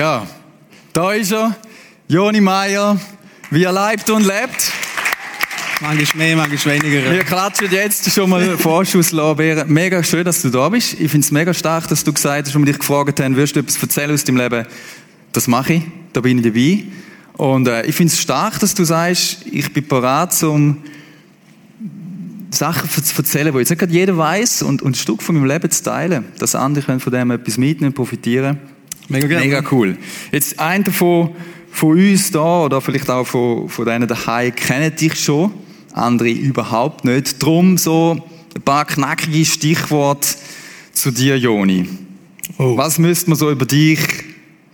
Ja, da ist er, Joni Meier, wie er lebt und lebt. Manchmal mehr, manchmal weniger. Wir klatschen jetzt schon mal Vorschusslorbeeren. Mega schön, dass du da bist. Ich finde es mega stark, dass du gesagt hast, als wir dich gefragt haben, wirst du etwas erzählen aus deinem Leben? Das mache ich, da bin ich dabei. Und äh, ich finde es stark, dass du sagst, ich bin bereit, um Sachen zu erzählen, die jetzt nicht jeder weiß und, und ein Stück von meinem Leben zu teilen, dass andere können von dem etwas mitnehmen, profitieren. Mega gerne. Mega cool. Jetzt ein davon von uns da oder vielleicht auch von, von denen daheim kennen dich schon, andere überhaupt nicht. Drum so ein paar knackige Stichworte zu dir, Joni. Oh. Was müsste man so über dich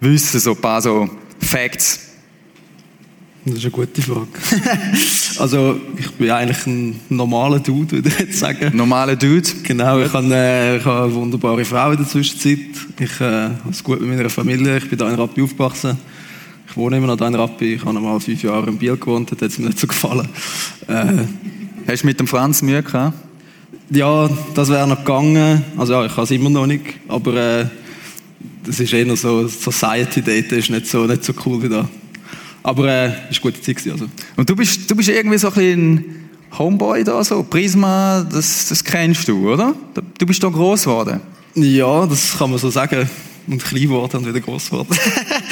wissen, so ein paar so Facts? Das ist eine gute Frage. also, ich bin eigentlich ein normaler Dude, würde ich jetzt sagen. Normaler Dude. Genau, ich habe, äh, ich habe eine wunderbare Frau in der Zwischenzeit. Ich äh, habe es gut mit meiner Familie. Ich bin da in Rappi aufgewachsen. Ich wohne immer noch da in Rappi. Ich habe noch mal fünf Jahre in Biel gewohnt. Das hat es mir nicht so gefallen. Äh, Hast du mit dem Franz Mühe gehabt? ja, das wäre noch gegangen. Also ja, ich habe es immer noch nicht. Aber äh, das ist eher so Society-Date. Ist nicht so, nicht so cool wie da. Aber äh, es war eine gute Zeit. Also. Und du bist, du bist irgendwie so ein bisschen Homeboy da, so Prisma, das, das kennst du, oder? Du bist da groß geworden. Ja, das kann man so sagen. Und klein geworden und wieder groß geworden.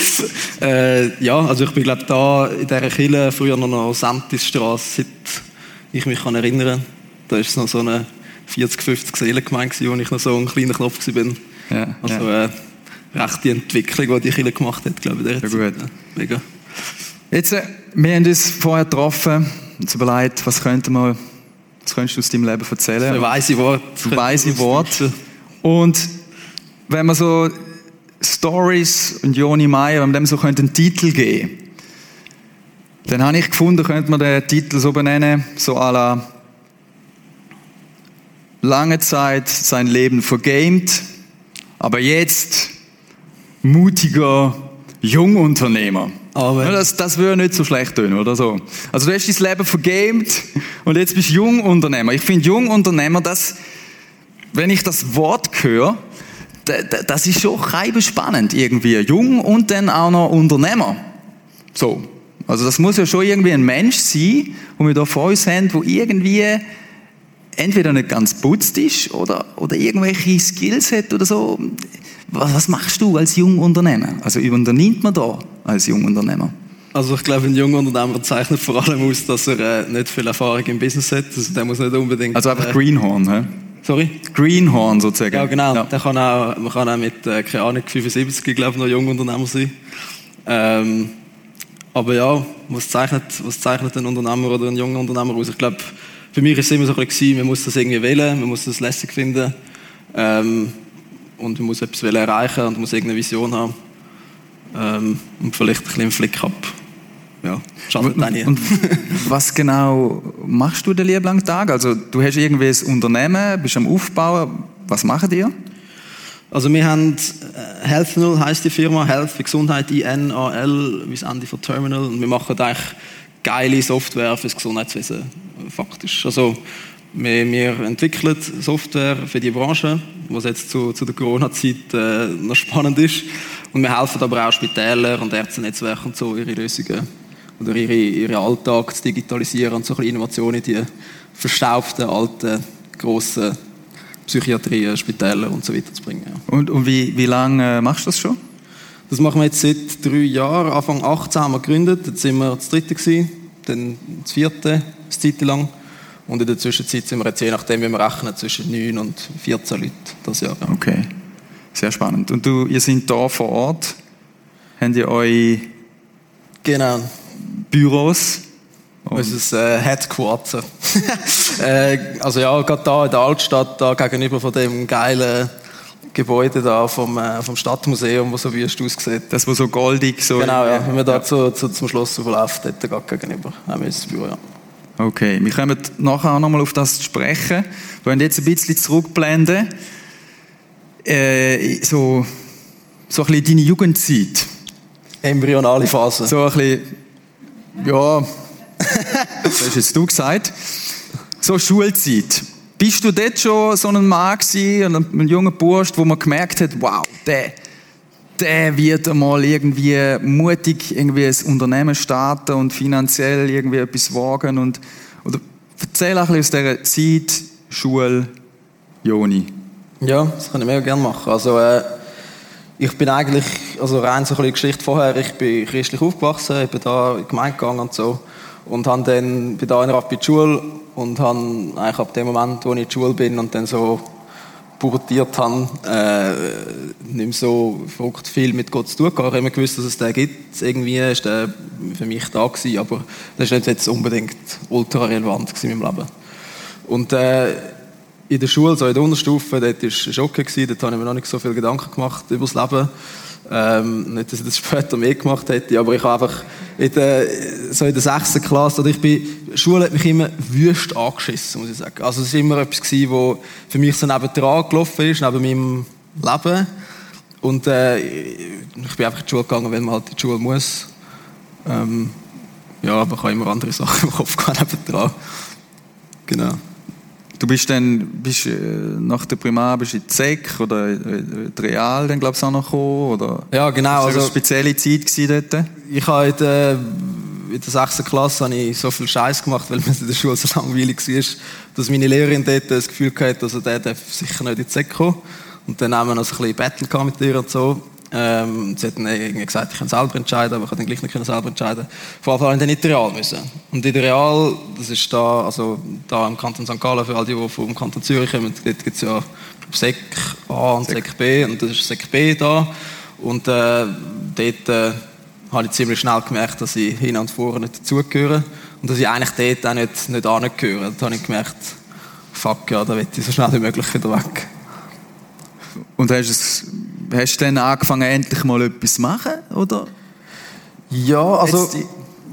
äh, ja, also ich bin glaube da in dieser Kille früher noch noch Sentisstrasse, seit ich mich kann erinnern. Da ist noch so eine 40, 50 Seelengemeinde, wo ich noch so ein kleiner Knopf war. Ja, Also ja. äh, recht die Entwicklung, die die Kille gemacht hat, glaube ich. Ja, gut. Ja, Mega. Jetzt, äh, wir haben uns vorher getroffen, uns überlegt, was könnte man, was könntest du aus deinem Leben erzählen? Ein weise Wort. Ein weise Wort. Und wenn man so Stories und Joni Meyer, wenn man dem so könnte einen Titel geben dann habe ich gefunden, könnte man den Titel so benennen, so à la lange Zeit sein Leben vergamed, aber jetzt mutiger Jungunternehmer. Amen. Das, das würde nicht so schlecht tun, oder so. Also du hast dein Leben vergamed und jetzt bist du Jungunternehmer. Ich finde Jungunternehmer, das, wenn ich das Wort höre, da- da- das ist schon spannend irgendwie. Jung und dann auch noch Unternehmer. So. Also das muss ja schon irgendwie ein Mensch sein, den wir da vor uns haben, der irgendwie entweder nicht ganz putzt ist oder, oder irgendwelche Skills hat oder so. Was, was machst du als Jungunternehmer? Also unternimmt man da als Jungunternehmer? Also ich glaube, ein junger Unternehmer zeichnet vor allem aus, dass er äh, nicht viel Erfahrung im Business hat. Also der muss nicht unbedingt... Also einfach äh, Greenhorn, hä? Sorry? Greenhorn sozusagen. Ja, genau. Ja. Der kann auch, man kann auch mit, äh, keine Ahnung, 75, glaube ich, noch Jungunternehmer sein. Ähm, aber ja, was zeichnet, was zeichnet ein Unternehmer oder ein junger Unternehmer aus? Ich glaube, für mich ist es immer so ein bisschen, man muss das irgendwie wählen, man muss das lässig finden. Ähm, und man muss etwas erreichen und muss irgendeine Vision haben. Ähm, und vielleicht ein bisschen einen Flick ab. Ja, schadet auch nie. Und was genau machst du den lieben langen Tag? Also du hast irgendwie ein Unternehmen, bist am Aufbauen. Was machen die? Also wir haben äh, Health Null heisst die Firma, Health wie Gesundheit, I-N-A-L, wie das Ende von Terminal. Und wir machen eigentlich geile Software für das Gesundheitswesen, faktisch. Also wir, wir entwickeln Software für die Branche, was jetzt zu, zu der Corona-Zeit äh, noch spannend ist. Und wir helfen aber auch Spitälern und Ärztenetzwerken und so, ihre Lösungen oder ihre, ihren Alltag zu digitalisieren und so ein bisschen Innovationen in die verstaubten, alten, grossen Psychiatrien, Spitäler und so weiter zu bringen. Ja. Und, und wie, wie lange machst du das schon? Das machen wir jetzt seit drei Jahren. Anfang 18 haben wir gegründet. Jetzt sind wir das dritte gewesen, dann das vierte, Zeit lang. Und in der Zwischenzeit sind wir jetzt je nachdem, wie wir rechnen, zwischen 9 und 14 Leuten das Jahr. Ja. Okay, sehr spannend. Und du, ihr seid da vor Ort. Habt ihr eure Genau. Büros? Unser äh, Headquarter. äh, also ja, gerade da in der Altstadt, da gegenüber von dem geilen Gebäude da vom, äh, vom Stadtmuseum, das so wüst aussieht. Das, was so goldig so... Genau, ja. Wenn man da zu, zu, zum Schloss verläuft, dort gerade gegenüber haben wir unser Büro, ja. Okay, wir kommen nachher auch nochmal auf das zu sprechen. Wir wollen jetzt ein bisschen zurückblenden. Äh, so, so ein bisschen deine Jugendzeit. Embryonale Phase. So ein bisschen, ja, das hast jetzt du gesagt. So Schulzeit. Bist du dort schon so ein Mann gewesen, ein junger Bursch, wo man gemerkt hat, wow, der, der wird einmal irgendwie mutig irgendwie ein Unternehmen starten und finanziell irgendwie etwas wagen und oder erzähl ein bisschen aus dieser Zeit Schule Joni. Ja, das kann ich mega gerne machen. Also äh, ich bin eigentlich, also rein so ein bisschen Geschichte vorher, ich bin christlich aufgewachsen, ich bin da in die Gemeinde gegangen und so und dann, bin da in der Schule und habe eigentlich ab dem Moment, wo ich in der Schule bin und dann so pubertiert habe, äh, nicht mehr so verrückt viel mit Gott zu tun gehabt. Ich habe immer gewusst, dass es den gibt. Irgendwie ist der für mich da gewesen, aber das ist nicht jetzt unbedingt ultra relevant in meinem Leben. Und äh, in der Schule, so in der Unterstufe, dort war es okay, gewesen, dort habe ich mir noch nicht so viele Gedanken gemacht über das Leben. Ähm, nicht, dass ich das später mehr gemacht hätte, aber ich habe einfach in der, so in der sechsten Klasse, oder ich bin, Schule hat mich immer wüst angeschissen, muss ich sagen. Also es war immer etwas gewesen, wo für mich so neben dran gelaufen ist, neben meinem Leben. Und äh, ich bin einfach in die Schule gegangen, wenn man halt in die Schule muss. Ähm, ja, aber ich habe immer andere Sachen im Kopf gehabt neben dran. Genau. Du bist dann bist, äh, nach der Primar bist in die SEC oder in Real dann glaube ich auch noch gekommen, oder? Ja, genau. Das war also, eine spezielle Zeit dort? Ich habe in der, in der 6. Klasse habe ich so viel Scheiß gemacht, weil mir in der Schule so langweilig war, dass meine Lehrerin dort das Gefühl hatte, dass er der sicher nicht in die SEC kommen. Und dann haben wir noch ein bisschen Battle mit ihr und so. Ähm, sie hat dann irgendwie gesagt, ich kann selber entscheiden, aber ich konnte dann gleich nicht selber entscheiden. Vor allem habe ich dann nicht Real müssen. Und in der Real, das ist da, also da im Kanton St. Gallen, für all die, die vom Kanton Zürich kommen, dort gibt es ja Sek A und Sek B und das ist Sek B da. Und äh, dort äh, habe ich ziemlich schnell gemerkt, dass ich hin und vorne nicht dazugehöre und dass ich eigentlich dort auch nicht, nicht angehöre. Da habe ich gemerkt, fuck ja, da will ich so schnell wie möglich wieder weg. Und hast es hast du dann angefangen, endlich mal etwas zu machen, oder? Ja, also,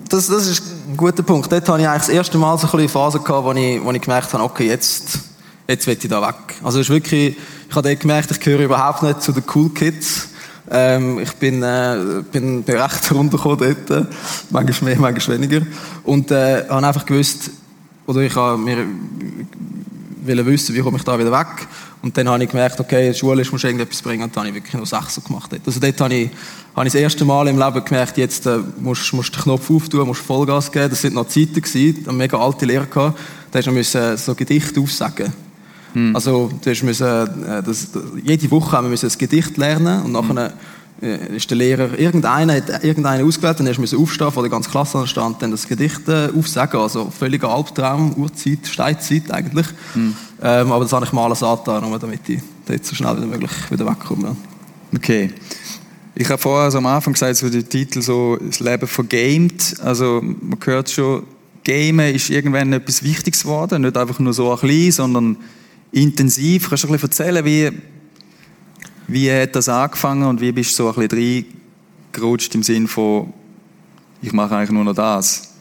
das, das ist ein guter Punkt. Dort hatte ich eigentlich das erste Mal so eine Phase gehabt, wo ich, wo ich gemerkt habe, okay, jetzt, jetzt will ich da weg. Also, es ist wirklich, ich habe dort gemerkt, ich gehöre überhaupt nicht zu den Cool Kids. Ähm, ich bin, äh, bin, bin recht runtergekommen dort. Manchmal mehr, manchmal weniger. Und, äh, habe einfach gewusst, oder ich habe mir, wollte wissen, wie komme ich da wieder weg. Und dann habe ich gemerkt, okay, in der Schule musst du irgendetwas bringen. Und dann habe ich wirklich noch Sechser gemacht. Also dort habe ich, habe ich das erste Mal im Leben gemerkt, jetzt äh, musst, du den Knopf auftun, musst Vollgas geben. Das sind noch Zeiten gewesen, eine mega alte Lehrer gehabt. Da hast du müssen so Gedichte aufsagen. Hm. Also, du hast müssen, äh, das, jede Woche haben wir müssen ein Gedicht lernen und nachher hm ist der Lehrer, irgendeiner hat irgendeinen ausgewählt, dann musste aufstehen, vor der ganzen Klasse stand, dann das Gedicht äh, aufsagen, also völliger Albtraum, Uhrzeit, Steinzeit eigentlich. Mhm. Ähm, aber das habe ich mal alles angetan, nur damit ich dort so schnell wie möglich wieder wegkomme. Okay. Ich habe vorher also am Anfang gesagt, so der Titel so das Leben vergamed. Also man hört schon, Gamen ist irgendwann etwas Wichtiges geworden, nicht einfach nur so ein bisschen, sondern intensiv. Kannst du ein bisschen erzählen, wie wie hat das angefangen und wie bist du so ein bisschen reingerutscht im Sinn von, ich mache eigentlich nur noch das?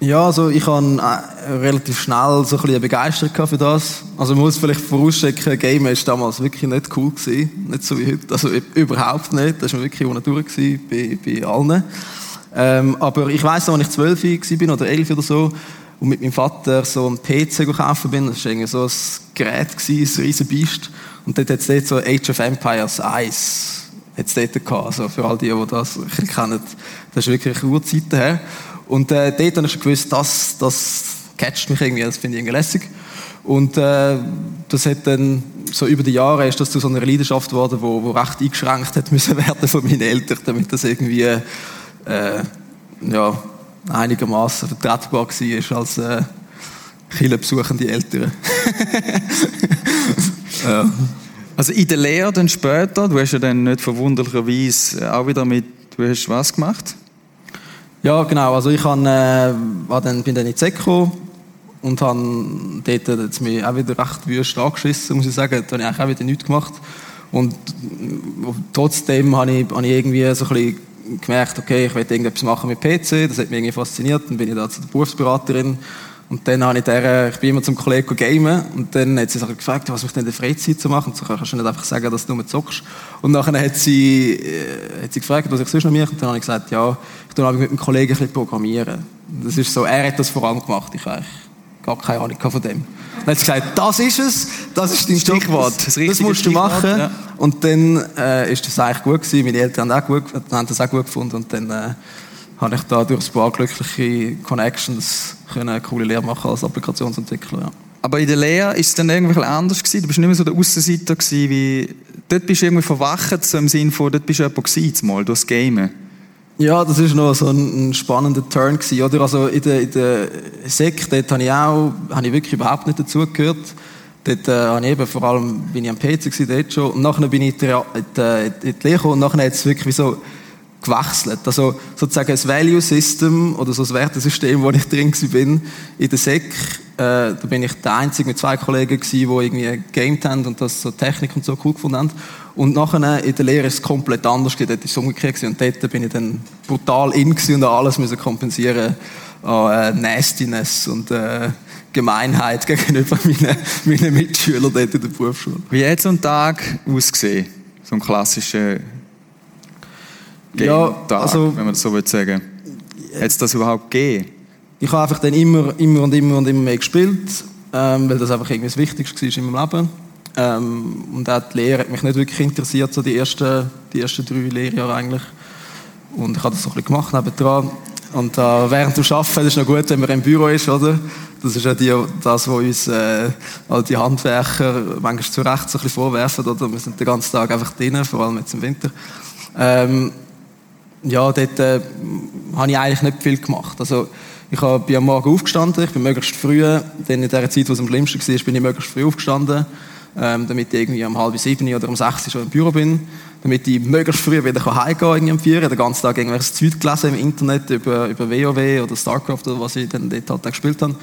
Ja, also ich habe äh, relativ schnell so ein bisschen Begeisterung für das. Also man muss vielleicht vorausschicken, Game war damals wirklich nicht cool gewesen, nicht so wie heute, also überhaupt nicht. Das war wirklich ohne durch bei, bei allen. Ähm, aber ich weiss noch, als ich zwölf war oder elf oder so und mit meinem Vater so einen PC kaufen bin, das war irgendwie so ein Gerät, gewesen, ein riesen Biest. Und dort hat es so Age of Empires 1 hat's dort gehabt. Also für all die, die das kennen, das ist wirklich Urzeiten her. Und äh, dort habe ich schon gewusst, das, das catcht mich irgendwie, das finde ich irgendwie lässig. Und äh, das hat dann, so über die Jahre ist das zu so einer Leidenschaft geworden, wo, wo recht eingeschränkt hat müssen werden von meinen Eltern, damit das irgendwie äh, ja, einigermaßen vertretbar war als äh, besuchende Eltern. Ja. Also in der Lehre dann später, du hast ja dann nicht verwunderlicherweise auch wieder mit, du hast was gemacht? Ja, genau. Also ich han, äh, dann, bin dann in Zeko und habe dort jetzt mich auch wieder recht wüst angeschissen, muss ich sagen. Da habe ich auch wieder nichts gemacht. Und äh, trotzdem habe ich, hab ich irgendwie so ein bisschen gemerkt, okay, ich will irgendetwas machen mit PC. Das hat mich irgendwie fasziniert. Dann bin ich da zu Berufsberaterin und dann habe ich der, ich bin immer zum Kollegen gamen und dann hat sie sich gefragt, was ich denn in der Freizeit zu machen. Und so kannst du nicht einfach sagen, dass du nur zockst. Und dann hat sie, äh, hat sie gefragt, was ich sonst noch mache. Und dann habe ich gesagt, ja, ich tue mit einem Kollegen ein bisschen programmieren. Das ist so, er hat das vor allem gemacht, ich eigentlich gar keine Ahnung von dem. Dann hat sie gesagt, das ist es, das ist dein Stichwort, das das, musst du machen. ja. Und dann äh, ist das eigentlich gut gewesen. Meine Eltern haben, auch gut, haben das auch gut gefunden und dann äh, habe ich da durch ein paar glückliche Connections können eine coole Lehre machen als Applikationsentwickler. Ja. Aber in der Lehre ist es dann irgendwie anders gewesen. Du bist nicht mehr so der Aussenseiter gewesen, wie, dort bist du irgendwie verwacht, so im Sinne von, dort bist du jemand gewesen, mal, durchs Gamen. Ja, das ist noch so ein, ein spannender Turn gewesen, oder? Also in der, in der Sek, dort habe ich auch, habe ich wirklich überhaupt nicht dazugehört. Dort äh, habe ich eben, vor allem bin ich am PC gewesen, dort schon. Und nachher bin ich in die, in die, in die Lehre gekommen und nachher hat es wirklich wie so gewechselt. Also sozusagen das Value System oder so das Wertesystem, wo ich drin bin, in der Sek, äh, da bin ich der Einzige mit zwei Kollegen gewesen, die irgendwie gamed haben und das so Technik und so cool gefunden haben. Und nachher in der Lehre ist es komplett anders gewesen, dort ist es umgekehrt und dort bin ich dann brutal in und alles müssen kompensieren an äh, Nastiness und äh, Gemeinheit gegenüber meinen, meinen Mitschülern dort in der Berufsschule. Wie hat so ein Tag ausgesehen? So ein klassischer Ja, Game-Tag, also- wenn man das so will sagen. Hat es das überhaupt gegeben? Ich habe einfach dann immer, immer und immer und immer mehr gespielt, ähm, weil das einfach irgendwie das Wichtigste war in meinem Leben. Ähm, und auch die Lehre hat mich nicht wirklich interessiert, so die ersten, die ersten drei Lehrjahre eigentlich. Und ich habe das so ein bisschen gemacht nebendran. Und äh, während du arbeitest, ist es noch gut, wenn man im Büro ist, oder? Das ist ja die, das, was uns äh, all die Handwerker manchmal zu Recht so ein bisschen vorwerfen, oder? Wir sind den ganzen Tag einfach drinnen, vor allem jetzt im Winter. Ähm, ja, dort äh, habe ich eigentlich nicht viel gemacht. Also, ich bin am Morgen aufgestanden, ich bin möglichst früh, dann in der Zeit, wo es am schlimmsten war, bin ich möglichst früh aufgestanden, ähm, damit ich irgendwie um halb sieben oder um sechs schon im Büro bin, damit ich möglichst früh wieder heimgehen kann, irgendwie um vier, den ganzen Tag irgendwelches Zeug gelesen im Internet über, über WoW oder StarCraft oder was ich dann dort halt gespielt habe.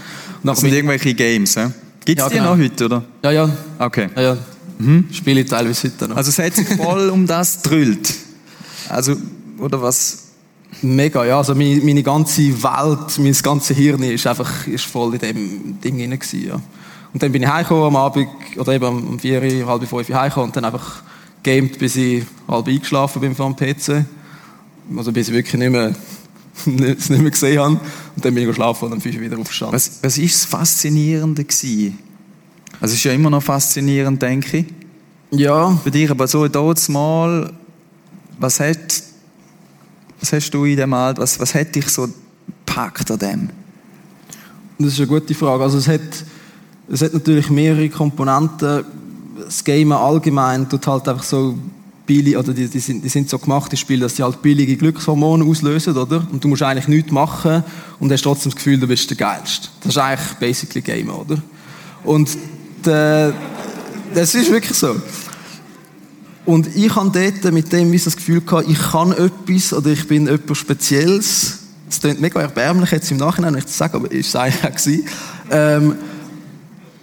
Das sind irgendwelche Games, hä? Gibt es Ja, die genau. noch heute, oder? ja, ja, Okay. ja, ja. Spiele ich teilweise heute noch. Also es hat sich voll um das gedrillt. Also, oder was? Mega, ja. Also meine, meine ganze Welt, mein ganzes Hirn ist einfach ist voll in dem Ding drin gewesen, ja. Und dann bin ich heimgekommen am Abend, oder eben um vier, halb fünf heimgekommen und dann einfach gamed, bis ich halb eingeschlafen bin vor dem PC. Also bis ich wirklich nicht mehr, es nicht mehr gesehen habe. Und dann bin ich geschlafen und um fünf wieder aufgestanden. Was, was ist das Faszinierende gewesen? Also es ist ja immer noch faszinierend, denke ich. Ja, Für dich, aber so dort mal, was hat, was hast du in dem Alter, was, was hat dich so gepackt an dem? Das ist eine gute Frage. Also es hat, es hat natürlich mehrere Komponenten. Das Game allgemein tut halt einfach so billig, oder die, die, sind, die sind so gemacht, die Spiele, dass sie halt billige Glückshormone auslösen, oder? Und du musst eigentlich nichts machen und hast trotzdem das Gefühl, du bist der Geilste. Das ist eigentlich basically Game, oder? Und der, das ist wirklich so. Und ich habe dort mit dem das Gefühl gehabt, ich kann etwas oder ich bin etwas Spezielles. Das klingt mega erbärmlich jetzt im Nachhinein, wenn ich das sage, aber es eigentlich auch gewesen. Ähm,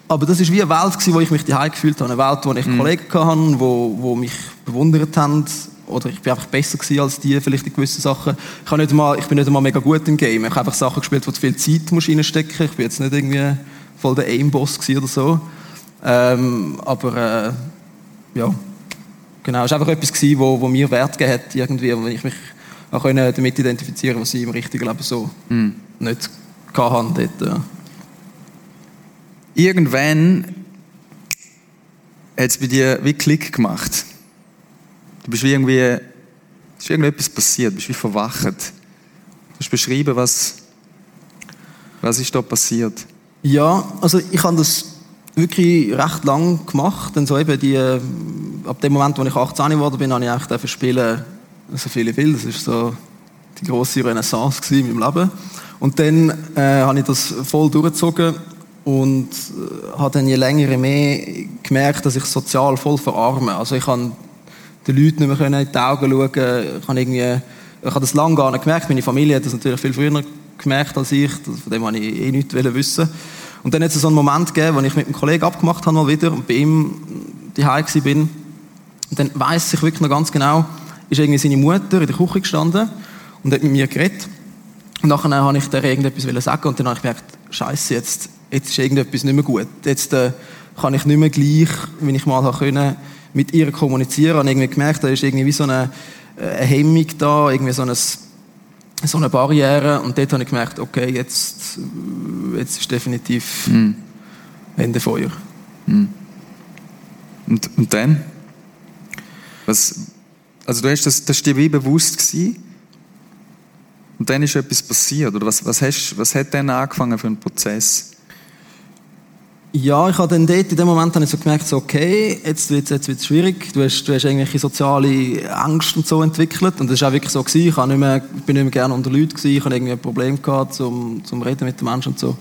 aber das ist wie eine Welt gewesen, wo ich mich daheim gefühlt habe. Eine Welt, wo ich Kollegen hatte, wo, wo mich bewundert haben. Oder ich bin einfach besser gewesen als die, vielleicht in gewissen Sachen. Ich, nicht mal, ich bin nicht einmal mega gut im Game. Ich habe einfach Sachen gespielt, wo du viel Zeit musst reinstecken musst. Ich bin jetzt nicht irgendwie voll der Aim-Boss oder so. Ähm, aber äh, ja, genau. Es war einfach etwas, gewesen, wo, wo mir Wert gegeben hat, irgendwie, wo ich mich auch können damit identifizieren was ich im richtigen Leben so nicht hatte. Dort, ja. Irgendwann hat es bei dir wie Klick gemacht. Du bist wie irgendwie, es ist irgendetwas passiert, du bist wie verwacht. Du hast beschrieben, was, was ist da passiert. Ja, also ich habe das wirklich recht lang gemacht. Dann so eben die, äh, ab dem Moment, wo ich 18 geworden bin, habe ich eigentlich dafür spielen, so viel ich will. Das ist so die große Renaissance in meinem Leben. Und dann äh, habe ich das voll durchgezogen und äh, habe dann je länger je mehr gemerkt, dass ich sozial voll verarme. Also ich kann den Leuten nicht mehr in die Augen schauen. Ich habe irgendwie, ich habe das lange gar nicht gemerkt. Meine Familie hat das natürlich viel früher gemerkt als ich. Von dem wollte ich eh nichts wissen. Und dann hat es so einen Moment gegeben, wo ich mit einem Kollegen abgemacht habe mal wieder und bei ihm gsi bin. Und dann weiss ich wirklich noch ganz genau, ist irgendwie seine Mutter in der Küche gestanden und hat mit mir geredet. Und nachher habe ich der irgendetwas sagen und dann habe ich gemerkt, Scheiße, jetzt, jetzt ist irgendetwas nicht mehr gut. Jetzt äh, kann ich nicht mehr gleich, wie ich mal können, mit ihr kommunizieren. Und irgendwie gemerkt, da ist irgendwie wie so eine, äh, eine Hemmung da, irgendwie so ein so eine Barriere und dort habe ich gemerkt, okay, jetzt, jetzt ist definitiv Mhm. Ende Feuer. Und, und dann? Was, also du hast das, das dir wie bewusst gewesen? Und dann ist etwas passiert, oder was, was, hast, was hat dann angefangen für einen Prozess? Ja, ich habe dann dort, in dem Moment habe ich so gemerkt, so, okay, jetzt wird es jetzt wird's schwierig. Du hast, du hast irgendwelche soziale Ängste und so entwickelt. Und das war auch wirklich so. Gewesen. Ich, habe nicht mehr, ich bin nicht mehr gerne unter Leuten. Gewesen. Ich hatte irgendwie ein Problem gehabt, zum, zum Reden mit den Menschen und so.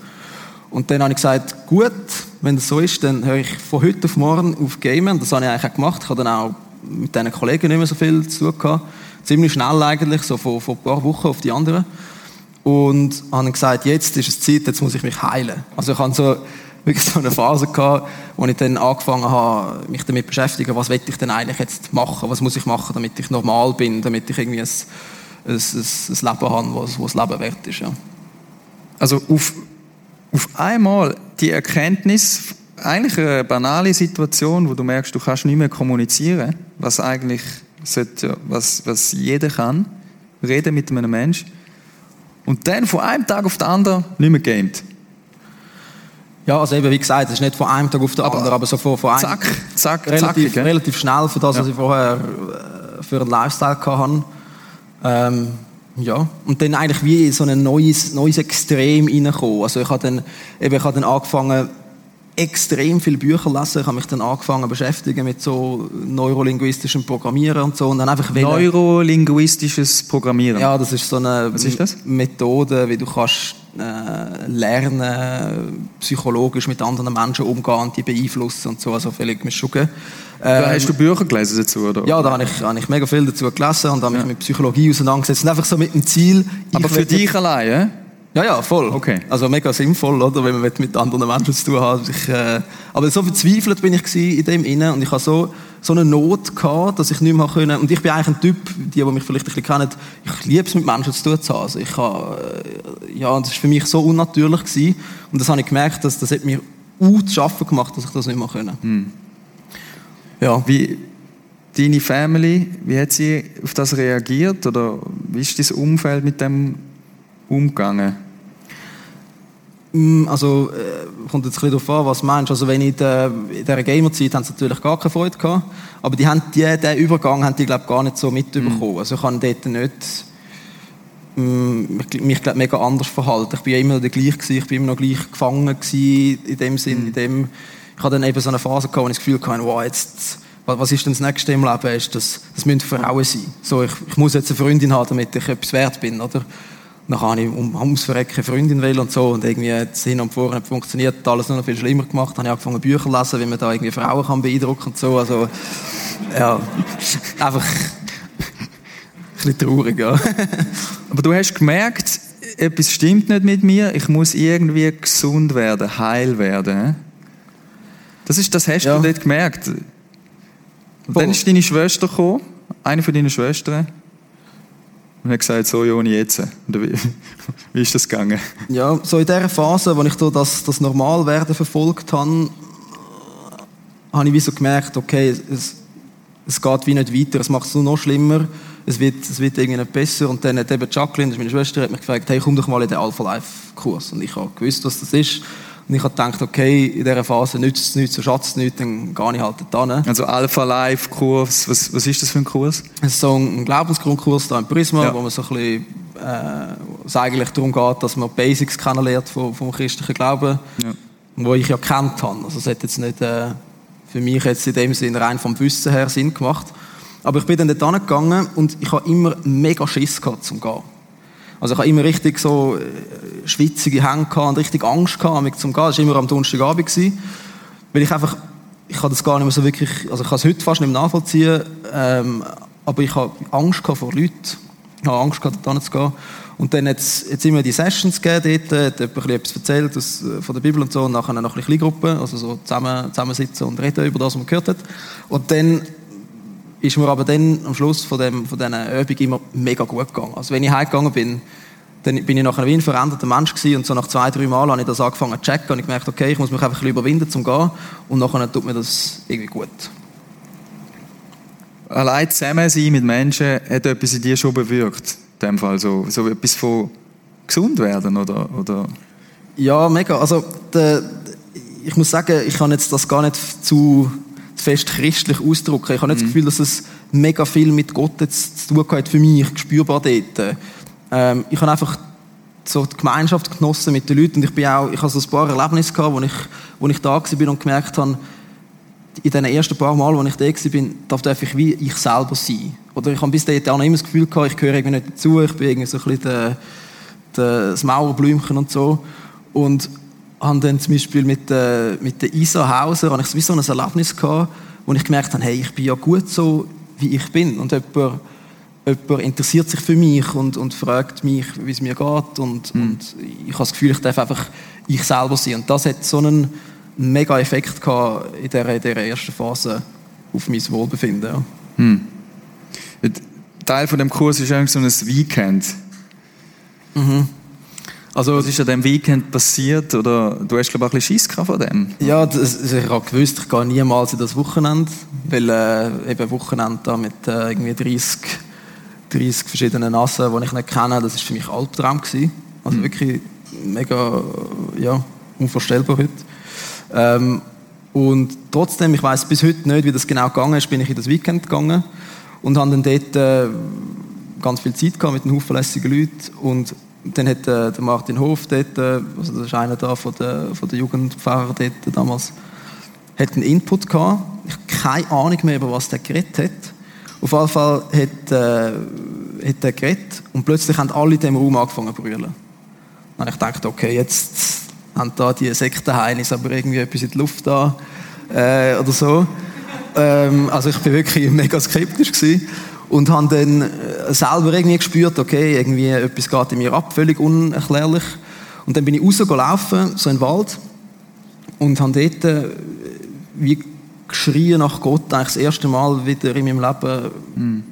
Und dann habe ich gesagt, gut, wenn das so ist, dann höre ich von heute auf morgen auf Gamen. Das habe ich eigentlich auch gemacht. Ich habe dann auch mit diesen Kollegen nicht mehr so viel zu gehabt. Ziemlich schnell eigentlich, so von, von ein paar Wochen auf die anderen. Und habe dann gesagt, jetzt ist es Zeit, jetzt muss ich mich heilen. Also ich hatte so wirklich so eine Phase gehabt, wo ich dann angefangen habe, mich damit zu beschäftigen, was will ich denn eigentlich jetzt machen, was muss ich machen, damit ich normal bin, damit ich irgendwie ein, ein, ein, ein Leben habe, was, was Leben wert ist. Ja. Also auf, auf einmal die Erkenntnis, eigentlich eine banale Situation, wo du merkst, du kannst nicht mehr kommunizieren, was eigentlich sollte, was, was jeder kann, reden mit einem Menschen. Und dann von einem Tag auf den anderen nicht mehr gamet. Ja, also eben, wie gesagt, es ist nicht von einem Tag auf den Aber anderen, aber so von, von einem, Zack, zack, relativ, gell? relativ schnell für das, was Ja. ich vorher äh, für einen Lifestyle hatte. Ähm, ja, und dann eigentlich wie in so ein neues, neues Extrem reinkommen. Also ich habe dann, eben, ich habe dann angefangen, extrem viele Bücher lesen. Ich habe mich dann angefangen zu beschäftigen mit so neurolinguistischem Programmieren und so. Und dann einfach Neurolinguistisches Programmieren. ja, das ist so eine ist? Methode, wie du kannst äh, lernen, psychologisch mit anderen Menschen umgehen und die beeinflussen und so. Also vielleicht mit Schugen. Da hast du Bücher gelesen dazu, oder? Ja, da habe ich, habe ich mega viel dazu gelesen und habe mich mit Psychologie auseinandergesetzt. Und einfach so mit dem Ziel. Aber für dich allein, ja? Ja, ja, voll. Okay. Also mega sinnvoll, oder, wenn man mit anderen Menschen zu tun hat. Ich, äh, aber so verzweifelt bin ich in dem Innen und ich hatte so, so eine Not gehabt, dass ich nicht mehr können. Und ich bin eigentlich ein Typ, die, die mich vielleicht ein bisschen kennen, ich liebe es mit Menschen zu tun zu haben. Also ich habe, äh, ja, das ist für mich so unnatürlich gewesen. Und das habe ich gemerkt, dass das hat mir u zu schaffen gemacht, dass ich das nicht mehr können. Ja. Wie deine Family, wie hat sie auf das reagiert? Oder wie ist dein Umfeld mit dem umgegangen? Mm, Also, äh, kommt jetzt ein bisschen darauf an, was meinst. Also, wenn ich in, der, in dieser Gamer-Zeit haben sie natürlich gar keine Freude gehabt. Aber die haben die, den Übergang haben die, glaube gar nicht so mitbekommen. Also, ich habe dort nicht, mm, mich, mich glaub, mega anders verhalten. Ich bin ja immer noch der gleich gewesen. Ich bin immer noch gleich gefangen gewesen, in dem Sinn, in dem, ich hatte dann eben so eine Phase gehabt, wo ich das Gefühl hatte, wow, jetzt, was was ist denn das Nächste im Leben? Ist das, das müssen Frauen sein. So, ich, ich muss jetzt eine Freundin haben, damit ich etwas wert bin, oder? Dann habe ich um ums Verrecken eine Freundin wählen und so. Und irgendwie hat es hin und vor nicht funktioniert, hat alles nur noch viel schlimmer gemacht. Dann habe ich angefangen Bücher zu lesen, wie man da irgendwie Frauen kann beeindrucken und so. Also, ja, einfach ein bisschen traurig, ja. Aber du hast gemerkt, etwas stimmt nicht mit mir, ich muss irgendwie gesund werden, heil werden. Das, ist, das hast Ja. du dort gemerkt. Und dann ist deine Schwester gekommen, eine von deinen Schwestern, und hat gesagt, so Joni, jetzt. Wie, ist das gegangen? Ja, so in dieser Phase, wo ich da das, das Normalwerden verfolgt habe, habe ich wie so gemerkt, okay, es, es geht wie nicht weiter, es macht es nur noch schlimmer, es wird, es wird irgendwie nicht besser. Und dann hat eben Jacqueline, meine Schwester, hat mich gefragt, hey, komm doch mal in den Alpha Life Kurs. Und ich habe gewusst, was das ist. Und ich habe gedacht, okay, in dieser Phase nützt es nichts, so schatzt es nichts, dann gehe ich halt hin. Also Alpha Life Kurs, was, was ist das für ein Kurs? Es ist so ein Glaubensgrundkurs da im Prisma, Ja. wo man so ein bisschen, äh, es eigentlich darum geht, dass man die Basics kennenlernt vom, vom christlichen Glauben, Ja. wo ich ja kennt habe. Also es hat jetzt nicht äh, für mich jetzt in dem Sinn rein vom Wissen her Sinn gemacht. Aber ich bin dann dort hingegangen und ich habe immer mega Schiss gehabt zum Gehen. Also ich habe immer richtig so äh, schwitzige Hände und richtig Angst gehabt, zum Gehen. Das war immer am Donnerstagabend. gewesen. Weil ich einfach, ich kann das gar nicht mehr so wirklich, also ich kann es heute fast nicht mehr nachvollziehen, ähm, aber ich habe Angst gehabt vor Leuten. Ich habe Angst gehabt, dort zu gehen. Und dann hat es jetzt immer die Sessions gegeben dort, hat jemand etwas erzählt aus, äh, von der Bibel und so, und nachher noch ein bisschen Kleingruppen, also so zusammen, zusammensitzen und reden über das, was man gehört hat. Und dann ist mir aber dann am Schluss von, dem, von dieser Übung immer mega gut gegangen. Also wenn ich heimgegangen bin, dann bin ich nachher wie ein veränderter Mensch gewesen und so nach zwei, drei Mal habe ich das angefangen zu checken und ich gemerkt, okay, ich muss mich einfach ein bisschen überwinden zum Gehen und nachher tut mir das irgendwie gut. Allein zusammen sein mit Menschen hat etwas in dir schon bewirkt. In dem Fall so, so etwas von gesund werden, oder? oder? Ja, mega. Also, der, ich muss sagen, ich kann jetzt das gar nicht zu fest christlich ausdrücken. Ich habe nicht mhm. das Gefühl, dass es mega viel mit Gott jetzt zu tun hat für mich, spürbar dort. Ähm, ich habe einfach so die Gemeinschaft genossen mit den Leuten und ich bin auch, ich habe so ein paar Erlebnisse gehabt, wo ich, wo ich da war und gemerkt habe, in den ersten paar Mal, wo ich da war, darf ich wie ich selber sein. Oder ich habe bis dahin auch immer das Gefühl gehabt, ich gehöre irgendwie nicht dazu, ich bin irgendwie so ein bisschen der, der, das Mauerblümchen und so. Und habe dann zum Beispiel mit, äh, mit der Isa Hauser habe ich so ein Erlebnis gehabt, wo ich gemerkt habe, hey, ich bin ja gut so, wie ich bin. Und jemand, jemand interessiert sich für mich und, und fragt mich, wie es mir geht. Und, mhm. und ich habe das Gefühl, ich darf einfach ich selber sein. Und das hat so einen mega Effekt gehabt in dieser, in dieser ersten Phase auf mein Wohlbefinden. Ja. Mhm. Teil von dem Kurs ist eigentlich so ein Weekend. Mhm. Also, was ist an diesem Weekend passiert? Oder du hast, glaube ich, ein bisschen Schiss von dem? Ja, das, ich habe gewusst, ich gehe niemals in das Wochenende, weil äh, eben Wochenende da mit äh, irgendwie 30, 30 verschiedenen Nassen, die ich nicht kenne, das war für mich Albtraum gewesen. Also mhm. wirklich mega, ja, unvorstellbar heute. Ähm, und trotzdem, ich weiß bis heute nicht, wie das genau gegangen ist, bin ich in das Weekend gegangen und habe dann dort äh, ganz viel Zeit gehabt mit den zuverlässigen Leuten und dann hat äh, der Martin Hof dort, äh, also das ist einer da von der, von der Jugendpfarrer dort damals, hat einen Input gehabt. Ich habe keine Ahnung mehr, über was der geredet hat. Auf jeden Fall hat, äh, hat er geredet und plötzlich haben alle in diesem Raum angefangen zu brüllen. Habe ich gedacht, okay, jetzt haben da die Sektenheinis aber irgendwie etwas in die Luft da äh, oder so. Ähm, also ich bin wirklich mega skeptisch gewesen und habe dann äh, selber irgendwie gespürt, okay, irgendwie etwas geht in mir ab, völlig unerklärlich. Und dann bin ich rausgelaufen, so in den Wald, und habe dort äh, wie geschrien nach Gott, eigentlich das erste Mal wieder in meinem Leben. Mhm.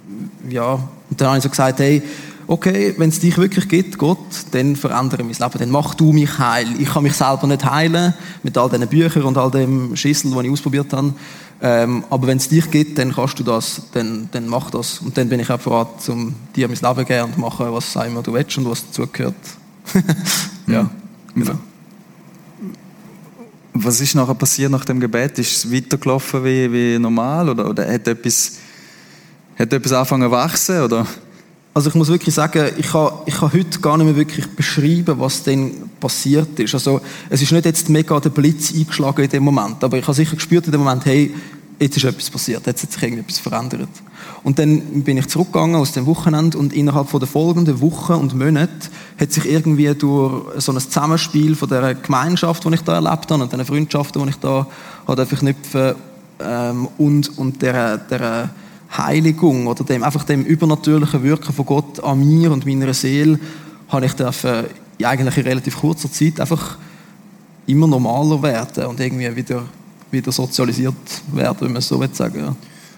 Ja, und dann habe ich so gesagt, hey, okay, wenn es dich wirklich gibt, Gott, dann verändere mein Leben, dann mach du mich heil. Ich kann mich selber nicht heilen mit all diesen Büchern und all dem Schissel, den ich ausprobiert habe. Ähm, aber wenn es dich gibt, dann kannst du das, dann, dann mach das. Und dann bin ich auch bereit, um dir mein Leben zu geben und machen, was immer du willst und was dazugehört. ja, genau. Was ist nachher passiert nach dem Gebet? Ist es weitergelaufen wie, wie normal oder, oder hat etwas, hat etwas angefangen zu wachsen? Oder? Also ich muss wirklich sagen, ich kann, ich kann heute gar nicht mehr wirklich beschreiben, was denn passiert ist. Also es ist nicht jetzt mega der Blitz eingeschlagen in dem Moment, aber ich habe sicher gespürt in dem Moment, hey, jetzt ist etwas passiert, jetzt hat sich irgendetwas verändert. Und dann bin ich zurückgegangen aus dem Wochenende und innerhalb von der folgenden Wochen und Monate hat sich irgendwie durch so ein Zusammenspiel von der Gemeinschaft, die ich da erlebt habe und den Freundschaften, die ich da habe verknüpfen ähm, und, und der, der Heiligung oder dem, einfach dem übernatürlichen Wirken von Gott an mir und meiner Seele, habe ich dürfen, eigentlich in relativ kurzer Zeit einfach immer normaler werden und irgendwie wieder, wieder sozialisiert werden, wenn man so will sagen. Ja.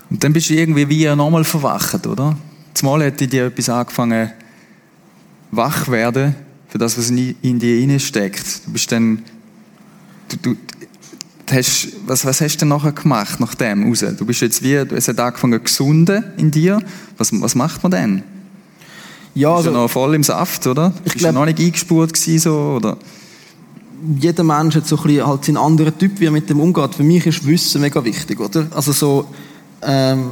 Und dann bist du irgendwie wie nochmal verwacht, oder? Zumal hat in dir etwas angefangen, wach werden für das, was in dir steckt. Du bist dann, du, du, hast, was, was hast du denn nachher gemacht, nach dem raus? Du bist jetzt wie, es hat angefangen gesunden in dir. Was, was macht man denn? Ja, also, bist du noch voll im Saft, oder? Ich bist glaub, du noch nicht eingespurt gewesen, so, oder? Jeder Mensch hat so ein bisschen halt seinen anderen Typ, wie er mit dem umgeht. Für mich ist Wissen mega wichtig, oder? Also so, ähm,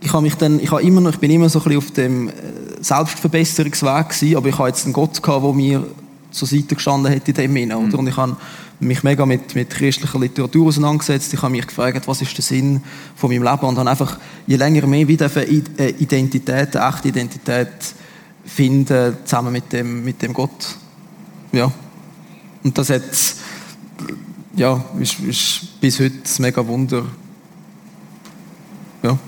ich habe mich dann, ich habe immer noch, ich bin immer so ein bisschen auf dem äh, Selbstverbesserungsweg gewesen, aber ich habe jetzt einen Gott gehabt, der mir zur Seite gestanden hat in dem Sinne, oder? Mhm. Und ich habe mich mega mit, mit christlicher Literatur auseinandergesetzt. Ich habe mich gefragt, was ist der Sinn von meinem Leben und habe einfach je länger mehr wieder eine Identität, eine echte Identität finden, zusammen mit dem, mit dem Gott. Ja. Und das hat, ja, ist, ist bis heute ein mega Wunder. Ja.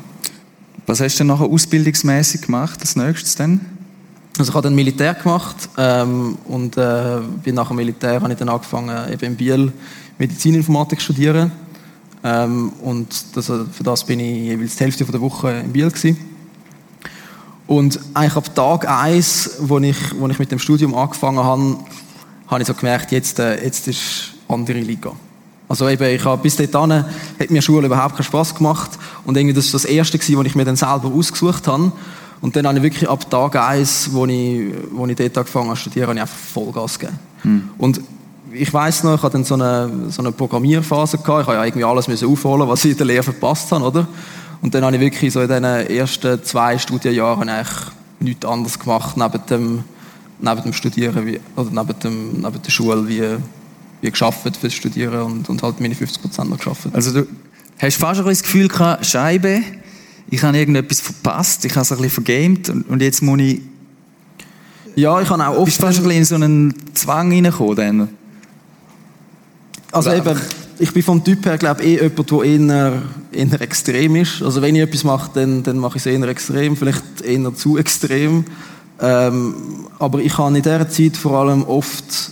Was hast du denn nachher ausbildungsmäßig gemacht, als nächstes denn? Also ich habe dann Militär gemacht ähm, und äh, bin nach dem Militär habe ich dann angefangen eben in Biel Medizininformatik zu studieren ähm, und das, für das bin ich jeweils die Hälfte der Woche in Biel gewesen. Und eigentlich ab Tag 1, wo ich, wo ich mit dem Studium angefangen habe, habe ich so gemerkt, jetzt, äh, jetzt ist andere Liga. Also eben, ich habe bis dahin hat mir Schule überhaupt keinen Spaß gemacht und irgendwie das war das erste was ich mir dann selber ausgesucht habe Und dann habe ich wirklich ab Tag eins, wo ich, wo ich dort angefangen habe zu studieren, habe ich einfach Vollgas gegeben. Mhm. Und ich weiß noch, ich hatte dann so eine, so eine Programmierphase gehabt. Ich habe ja irgendwie alles müssen aufholen, was ich in der Lehre verpasst habe, oder? Und dann habe ich wirklich so in diesen ersten zwei Studienjahren eigentlich nichts anderes gemacht, neben dem, neben dem Studieren, wie, oder neben, dem, neben der Schule, wie, wie geschafft fürs Studieren und, und halt meine 50 Prozent noch geschafft. Also du hast fast ein das Gefühl gehabt, Scheibe, ich habe irgendetwas verpasst, ich habe es ein bisschen vergamed und, jetzt muss ich... Ja, ich habe auch oft... Bist fast ein bisschen in so einen Zwang reingekommen dann? Also eben, ich bin vom Typ her, glaube ich, eh jemand, der eher, eher extrem ist. Also wenn ich etwas mache, dann, dann mache ich es eher extrem, vielleicht eher zu extrem. Ähm, aber ich habe in dieser Zeit vor allem oft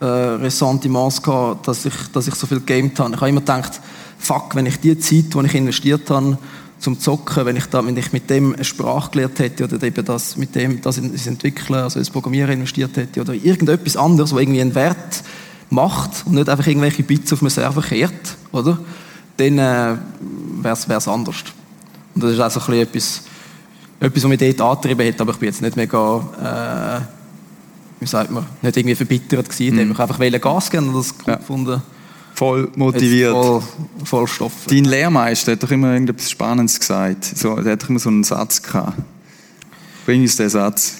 äh, Ressentiments gehabt, dass ich, dass ich so viel gegamed habe. Ich habe immer gedacht, fuck, wenn ich die Zeit, die ich investiert habe, zum Zocken, wenn ich, da, wenn ich mit dem eine Sprache gelernt hätte oder eben das, mit dem das ins Entwickeln, also ins Programmieren investiert hätte oder irgendetwas anderes, wo irgendwie einen Wert macht und nicht einfach irgendwelche Bits auf einem Server kehrt, oder? Dann äh, wäre es anders. Und das ist auch so ein etwas, etwas, was mich dort angetrieben hat, aber ich bin jetzt nicht mega, äh, wie sagt man, nicht irgendwie verbittert gewesen, mhm. ich einfach Gas geben und das ja. gefunden. Voll motiviert. Voll, voll Stoff. Dein Lehrmeister hat doch immer irgendetwas Spannendes gesagt. So, der hat doch immer so einen Satz gehabt. Bring uns den Satz.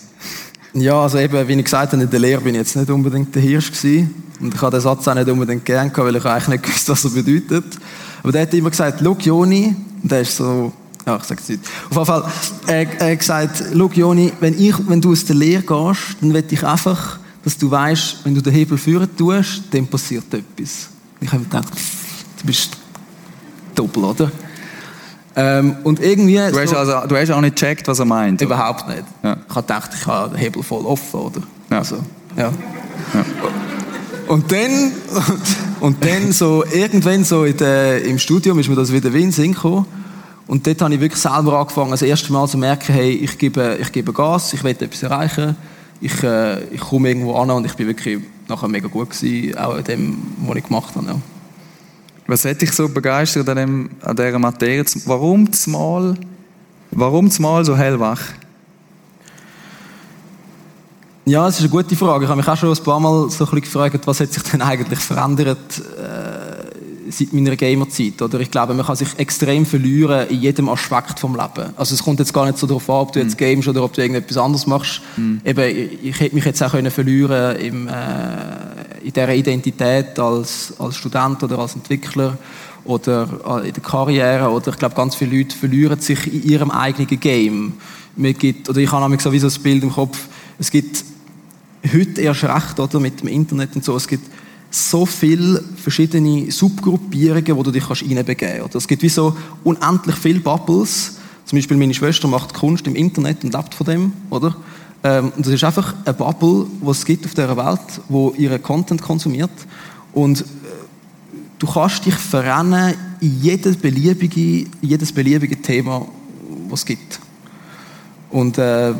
Ja, also eben, wie ich gesagt habe, in der Lehre bin ich jetzt nicht unbedingt der Hirsch gewesen. Und ich habe den Satz auch nicht unbedingt gern gehabt, weil ich eigentlich nicht gewusst, was er bedeutet. Aber der hat immer gesagt, schau Joni, und der ist so, ja, ich sage es nicht. Auf jeden Fall, er, er hat gesagt, schau Joni, wenn, ich, wenn du aus der Lehre gehst, dann will ich einfach, dass du weißt, wenn du den Hebel führen tust, dann passiert etwas. Ich habe gedacht, du bist doppelt, oder? Ähm, und irgendwie... Du hast, so, also, du hast auch nicht gecheckt, was er meint? Überhaupt nicht. Ja. Ich habe gedacht, ich habe den Hebel voll offen, oder? Ja. Also, ja. ja. Und dann, und dann so, irgendwann so in der, im Studium ist mir das wieder in den gekommen. Und dort habe ich wirklich selber angefangen, das erste Mal zu merken, hey, ich gebe, ich gebe Gas, ich will etwas erreichen, ich, äh, ich komme irgendwo an und ich bin wirklich nachher mega gut gewesen, auch in dem, was ich gemacht habe. Ja. Was hat dich so begeistert an, dem, an dieser Materie? Warum zumal, warum zumal so hellwach? Ja, das ist eine gute Frage. Ich habe mich auch schon ein paar Mal so ein bisschen gefragt, was hat sich denn eigentlich verändert äh, seit meiner Gamerzeit? Oder ich glaube, man kann sich extrem verlieren in jedem Aspekt vom Leben. Also es kommt jetzt gar nicht so darauf an, ob du jetzt mm. gamest oder ob du irgendetwas anderes machst. Mm. Eben, ich, hätte mich jetzt auch können verlieren im, äh, in dieser Identität als, als Student oder als Entwickler oder äh, in der Karriere. Oder ich glaube, ganz viele Leute verlieren sich in ihrem eigenen Game. Mir gibt, oder ich habe nämlich sowieso das Bild im Kopf, es gibt heute erst recht, oder, mit dem Internet und so, es gibt so viele verschiedene Subgruppierungen, wo du dich reinbegeben kannst. Es gibt wie so unendlich viele Bubbles. Zum Beispiel meine Schwester macht Kunst im Internet und lebt von dem, oder? Ähm, das ist einfach eine Bubble, die es gibt auf dieser Welt, wo ihre Content konsumiert. Und äh, du kannst dich verrennen in jedes beliebige, jedes beliebige Thema, was es gibt. Und äh,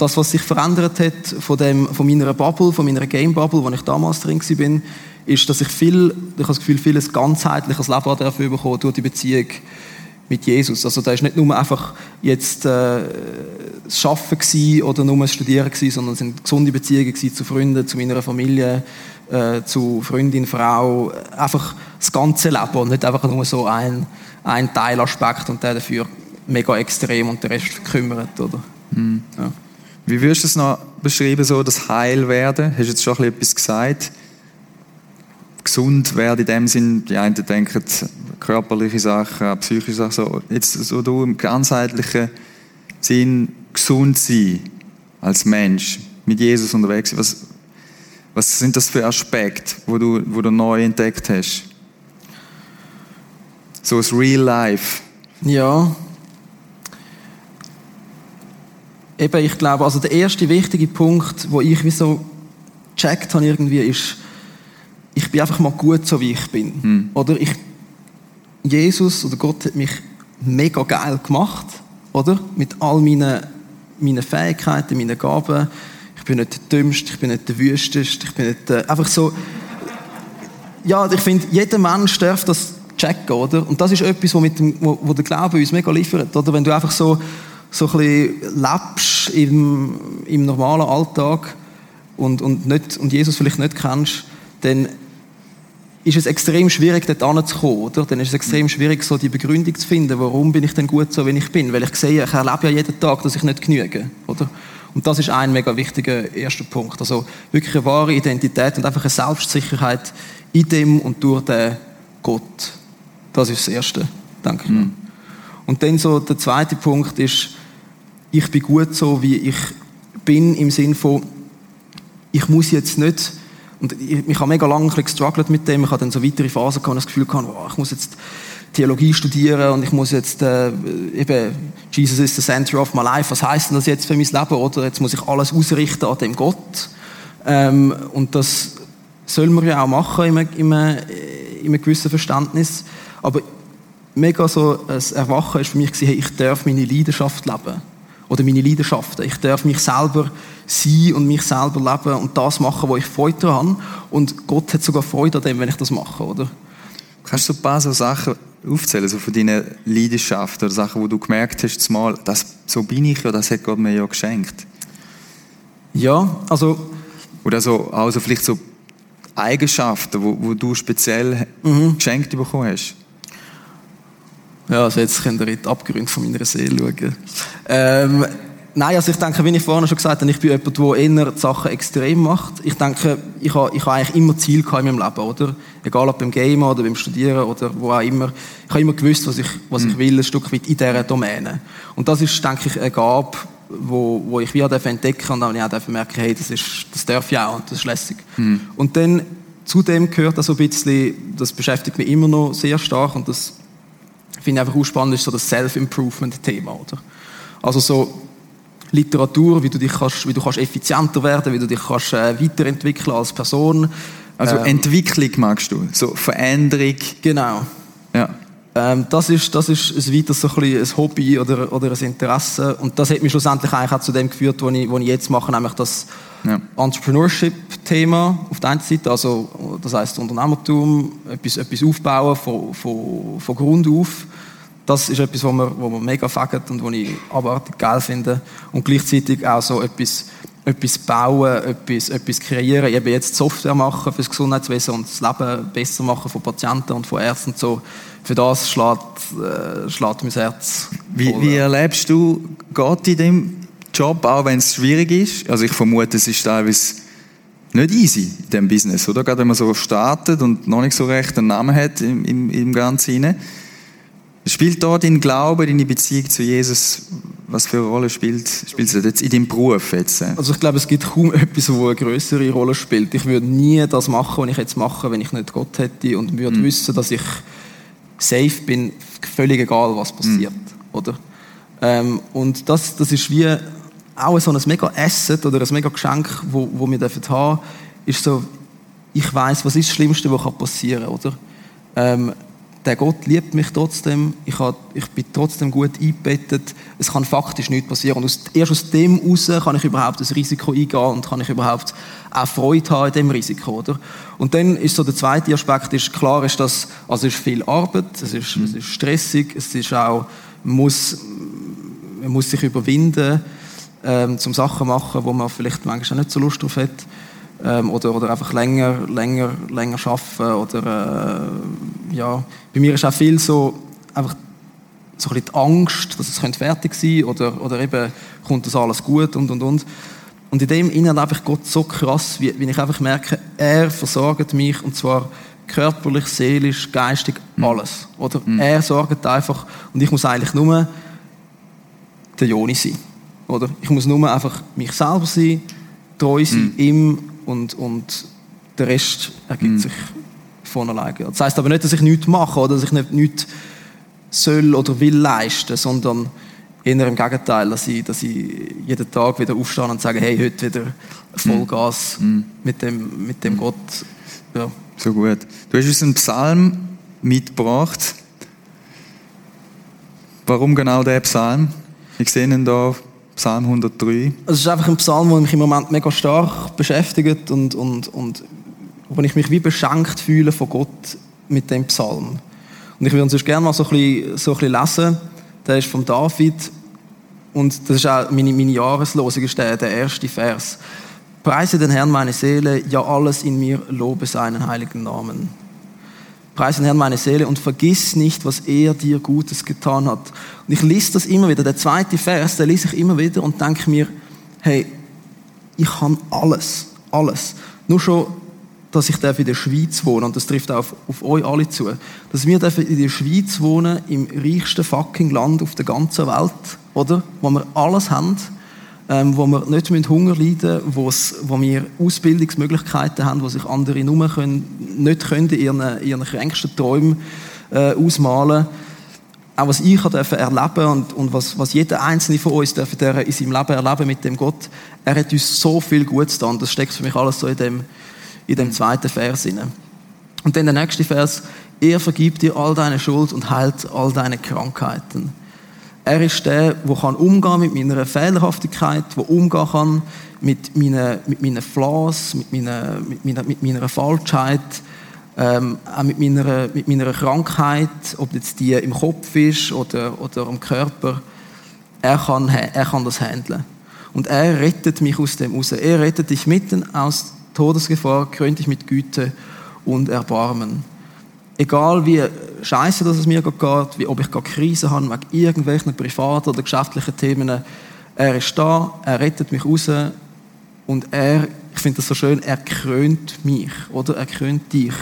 das, was sich verändert hat von, dem, von meiner Bubble, von meiner Game-Bubble, wo ich damals drin war, ist, dass ich viel, ich habe das Gefühl, vieles ganzheitliches Leben dafür bekommen durch die Beziehung mit Jesus. Also da ist nicht nur einfach jetzt äh, das Schaffen oder nur das Studieren gewesen, sondern es sind gesunde Beziehungen zu Freunden, zu meiner Familie, äh, zu Freundin, Frau, einfach das ganze Leben und nicht einfach nur so ein, ein Teilaspekt und der dafür mega extrem und der Rest verkümmert, oder? Mhm. Ja. Wie würdest du es noch beschreiben, so das Heilwerden? Hast du jetzt schon etwas gesagt? Gesund werden in dem Sinn, die einen denken körperliche Sachen, psychische Sachen, so. Jetzt so du im ganzheitlichen Sinn gesund sein als Mensch, mit Jesus unterwegs sein. Was, was sind das für Aspekte, wo du, wo du neu entdeckt hast? So das Real Life. Ja, eben, ich glaube, also der erste wichtige Punkt, wo ich wie so gecheckt habe irgendwie, ist, ich bin einfach mal gut so, wie ich bin. Hm. Oder ich, Jesus oder Gott hat mich mega geil gemacht, oder? Mit all meinen, meinen Fähigkeiten, meinen Gaben. Ich bin nicht der Dümmste, ich bin nicht der Wüsteste, ich bin nicht der, einfach so, ja, ich finde, jeder Mensch darf das checken, oder? Und das ist etwas, wo, mit dem, wo, wo der Glaube uns mega liefert, oder? Wenn du einfach so, so ein bisschen lebst im, im normalen Alltag und, und, nicht, und Jesus vielleicht nicht kennst, dann ist es extrem schwierig, dort anzukommen, oder? Dann ist es extrem schwierig, so die Begründung zu finden, warum bin ich denn gut so, wie ich bin? Weil ich sehe, ich erlebe ja jeden Tag, dass ich nicht genüge, oder? Und das ist ein mega wichtiger erster Punkt. Also wirklich eine wahre Identität und einfach eine Selbstsicherheit in dem und durch den Gott. Das ist das Erste, denke ich. Mhm. Und dann so der zweite Punkt ist, ich bin gut so, wie ich bin, im Sinn von, ich muss jetzt nicht und ich, ich habe mega lange gestruggelt mit dem. Ich habe dann so weitere Phasen gehabt, das Gefühl gehabt, oh, ich muss jetzt Theologie studieren und ich muss jetzt äh, eben Jesus is the center of my life. Was heißt denn das jetzt für mein Leben? Oder jetzt muss ich alles ausrichten an dem Gott. Ähm, und das soll man ja auch machen in einem, in einem, in einem gewissen Verständnis. Aber mega so ein Erwachen ist für mich hey, ich darf meine Leidenschaft leben oder meine Leidenschaften. Ich darf mich selber sein und mich selber leben und das machen, wo ich Freude daran habe. Und Gott hat sogar Freude an dem, wenn ich das mache, oder? Kannst du ein paar so Sachen aufzählen, so von deinen Leidenschaften oder Sachen, wo du gemerkt hast, mal, das, so bin ich ja, das hat Gott mir ja geschenkt? Ja, also... Oder so, also vielleicht so Eigenschaften, wo, wo du speziell mhm. geschenkt bekommen hast? Ja, also jetzt könnt ihr in die Abgründe von meiner Seele schauen. Ähm, nein, also ich denke, wie ich vorhin schon gesagt habe, ich bin jemand, der eher die Sachen extrem macht. Ich denke, ich habe, ich habe eigentlich immer Ziel in meinem Leben, oder? Egal ob beim Gamen oder beim Studieren oder wo auch immer. Ich habe immer gewusst, was ich, was ich mhm. will, ein Stück weit in dieser Domäne. Und das ist, denke ich, eine Gabe, wo, wo ich wie auch entdecken und dann ich auch merken, hey, das, ist, das darf ich auch und das ist lässig. Mhm. Und dann zudem gehört das so ein bisschen, das beschäftigt mich immer noch sehr stark und das finde ich einfach auch spannend, ist so das Self-Improvement-Thema, oder? Also so Literatur, wie du dich kannst, wie du kannst effizienter werden, wie du dich kannst äh, weiterentwickeln als Person. Also ähm, Entwicklung magst du, so Veränderung. Genau. Ja. Ähm, das ist, das ist ein weiteres so ein, ein Hobby oder, oder ein Interesse. Und das hat mich schlussendlich eigentlich auch zu dem geführt, was ich, was ich jetzt mache, nämlich das ja. Entrepreneurship-Thema auf der einen Seite, also das heißt Unternehmertum, etwas, etwas aufbauen von, von, von Grund auf. Das ist etwas, was mir, was mir mega fängt und was ich abartig geil finde. Und gleichzeitig auch so etwas, etwas bauen, etwas, etwas kreieren, eben jetzt Software machen für das Gesundheitswesen und das Leben besser machen von Patienten und von Ärzten und so. Für das schlägt, äh, schlägt mein Herz. Wie, wie erlebst du Gott in dem Job, auch wenn es schwierig ist. Also ich vermute, es ist teilweise nicht easy in diesem Business, oder? Gerade wenn man so startet und noch nicht so recht einen Namen hat im, im, im Ganzen rein. Spielt da dein Glaube, deine Beziehung zu Jesus, was für eine Rolle spielt, spielt es jetzt in deinem Beruf jetzt? Also ich glaube, es gibt kaum etwas, wo eine größere Rolle spielt. Ich würde nie das machen, was ich jetzt mache, wenn ich nicht Gott hätte und würde mm. wissen, dass ich safe bin, völlig egal, was passiert, mm. oder? Ähm, und das, das ist wie auch so ein mega Asset oder ein mega Geschenk, wo, wo wir dürfen haben, ist so, ich weiß, was ist das Schlimmste, was passieren kann, oder? Ähm, der Gott liebt mich trotzdem, ich, hab, ich bin trotzdem gut eingebettet, es kann faktisch nichts passieren. Und aus, erst aus dem heraus kann ich überhaupt das Risiko eingehen und kann ich überhaupt auch Freude haben in dem Risiko, oder? Und dann ist so der zweite Aspekt, ist klar ist das, also es ist viel Arbeit, es ist, mhm. es ist stressig, es ist auch, muss, man muss sich überwinden, ähm, zum Sachen machen, wo man vielleicht manchmal nicht so Lust drauf hat. Ähm, oder, oder einfach länger, länger, länger arbeiten. Oder, äh, ja. Bei mir ist auch viel so, einfach so ein bisschen die Angst, dass es fertig sein könnte oder, oder eben kommt das alles gut und und und. Und in dem Innen erlebe ich Gott so krass, wie, wie ich einfach merke, er versorgt mich und zwar körperlich, seelisch, geistig, mhm. alles. Oder? Mhm. Er sorgt einfach und ich muss eigentlich nur der Joni sein. Oder? Ich muss nur einfach mich selber sein, treu sein, mm. ihm und, und der Rest ergibt mm. sich von alleine. Das heißt aber nicht, dass ich nichts mache oder dass ich nicht, nichts soll oder will leisten, sondern eher im Gegenteil, dass ich, dass ich jeden Tag wieder aufstehe und sage, hey, heute wieder Vollgas mm. mit dem, mit dem Gott. Ja. So gut. Du hast uns einen Psalm mitgebracht. Warum genau der Psalm? Wir sehen ihn da Psalm 103? Es ist einfach ein Psalm, der mich im Moment mega stark beschäftigt und, und, und wo ich mich wie beschenkt fühle von Gott mit dem Psalm. Und ich würde uns gerne mal so ein bisschen, so ein bisschen lesen. Der ist von David Und das ist auch meine, meine Jahreslosung, ist der, der erste Vers. Preise den Herrn meine Seele, ja alles in mir lobe seinen heiligen Namen. Preise den Herrn meine Seele und vergiss nicht, was er dir Gutes getan hat. Und ich lese das immer wieder. Der zweite Vers, der lese ich immer wieder und denke mir, hey, ich habe alles, alles. Nur schon, dass ich in der Schweiz wohne, und das trifft auch auf, auf euch alle zu, dass wir in der Schweiz wohnen, im reichsten fucking Land auf der ganzen Welt, oder? Wo wir alles haben ähm, wo wir nicht Hunger leiden müssen, wo wir Ausbildungsmöglichkeiten haben, die sich andere nur können, nicht können, ihren, ihren kränksten Träumen äh, ausmalen auch was ich durfte erleben und, und was, was jeder Einzelne von uns in seinem Leben erleben mit dem Gott, er hat uns so viel Gutes getan. Das steckt für mich alles so in dem, in dem zweiten Vers inne. Und dann der nächste Vers, er vergibt dir all deine Schuld und heilt all deine Krankheiten. Er ist der, der kann umgehen mit meiner Fehlerhaftigkeit, der umgehen kann mit meinen, mit meinen Flaws, mit meiner, mit meiner, mit meiner Falschheit, ähm, auch mit meiner, mit meiner Krankheit, ob jetzt die im Kopf ist oder, oder am Körper. Er kann, er kann das handeln. Und er rettet mich aus dem raus. Er rettet dich mitten aus Todesgefahr, krönt dich mit Güte und Erbarmen. Egal wie scheiße dass es mir geht, wie, ob ich gerade Krise habe wegen irgendwelchen privaten oder geschäftlichen Themen, er ist da, er rettet mich raus und er, ich finde das so schön, er krönt mich oder er krönt dich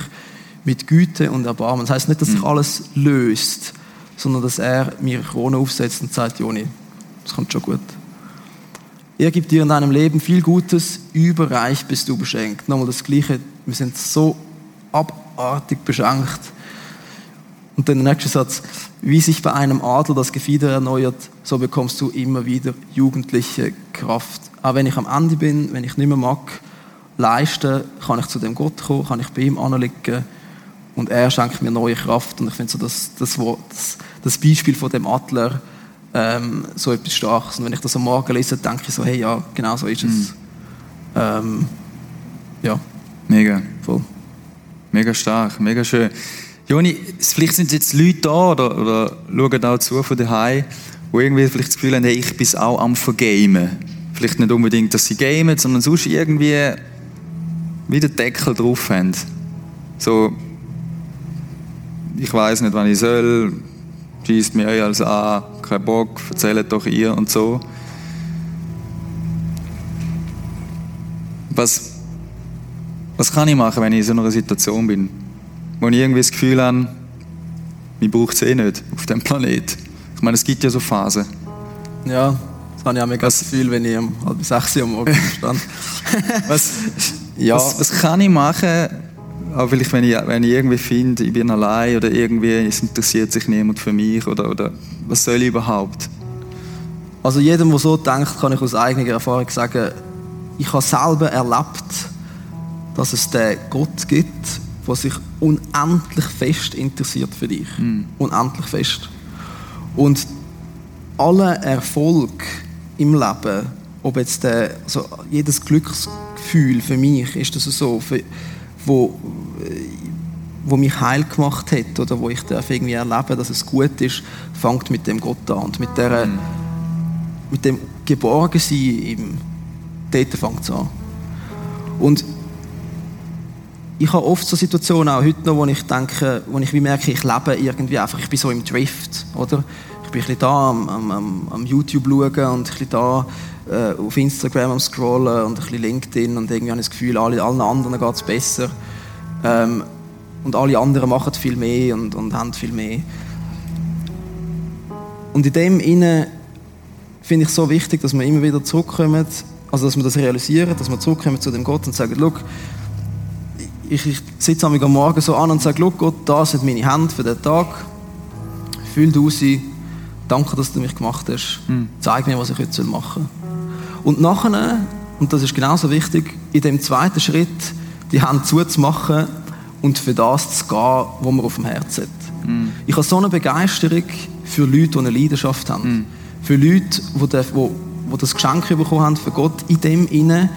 mit Güte und Erbarmen. Das heißt nicht, dass sich mhm. alles löst, sondern dass er mir Krone aufsetzt und sagt, Joni, das kommt schon gut. Er gibt dir in deinem Leben viel Gutes, überreich bist du beschenkt. Nochmal das Gleiche, wir sind so abartig beschenkt. Und dann der nächste Satz, wie sich bei einem Adler das Gefieder erneuert, so bekommst du immer wieder jugendliche Kraft. Auch wenn ich am Ende bin, wenn ich nicht mehr mag, leisten, kann ich zu dem Gott kommen, kann ich bei ihm anliegen und er schenkt mir neue Kraft. Und ich finde so das, das, das, das Beispiel von dem Adler ähm, so etwas Starkes. Und wenn ich das am Morgen lese, denke ich so, hey, ja, genau so ist es. Mhm. Ähm, ja. Mega. Voll. Mega stark, mega schön. Joni, vielleicht sind jetzt Leute da oder, oder schauen auch zu von daheim, die irgendwie vielleicht das Gefühl haben, hey, ich bin auch am Vergamen. Vielleicht nicht unbedingt, dass sie gamen, sondern sonst irgendwie wieder Deckel drauf haben. So, ich weiß nicht, wann ich soll, schießt mir euch als an, kein Bock, erzählt doch ihr und so. Was, was kann ich machen, wenn ich in so einer Situation bin, wo ich irgendwie das Gefühl habe, ich brauche es eh nicht auf dem Planet. Ich meine, es gibt ja so Phasen. Ja, das habe ich auch mega das Gefühl, wenn ich um halb sechs Uhr am Morgen stand. was, ja. was, was kann ich machen, auch vielleicht, wenn ich, wenn ich irgendwie finde, ich bin allein oder irgendwie, es interessiert sich niemand für mich oder, oder was soll ich überhaupt? Also jedem, der so denkt, kann ich aus eigener Erfahrung sagen, ich habe selber erlebt, dass es den Gott gibt, der sich unendlich fest interessiert für dich. Mm. Unendlich fest. Und aller Erfolg im Leben, ob jetzt der, also jedes Glücksgefühl für mich ist das so, für, wo, wo mich heil gemacht hat oder wo ich darf irgendwie erleben, dass es gut ist, fängt mit dem Gott an und mit der, mm. mit dem Geborgensein im dort fängt es an. Und ich habe oft so Situationen, auch heute noch, wo ich denke, wo ich wie merke, ich lebe irgendwie einfach, ich bin so im Drift, oder? Ich bin ein bisschen da am, am, am YouTube schauen und ein bisschen da äh, auf Instagram am scrollen und ein bisschen LinkedIn und irgendwie habe ich das Gefühl, alle, allen anderen geht es besser. Ähm, und alle anderen machen viel mehr und, und haben viel mehr. Und in dem Inne finde ich es so wichtig, dass wir immer wieder zurückkommen, also dass wir das realisieren, dass wir zurückkommen zu dem Gott und sagen, schau, ich, ich sitze am Morgen so an und sage, schau Gott, das sind meine Hände für den Tag. Fühl du sie. Danke, dass du mich gemacht hast. Mhm. Zeig mir, was ich heute machen soll. Und nachher, und das ist genauso wichtig, in dem zweiten Schritt die Hände zuzumachen und für das zu gehen, was man auf dem Herzen hat. Mhm. Ich habe so eine Begeisterung für Leute, die eine Leidenschaft haben. Mhm. Für Leute, die, die, die das Geschenk bekommen haben für Gott in dem inne,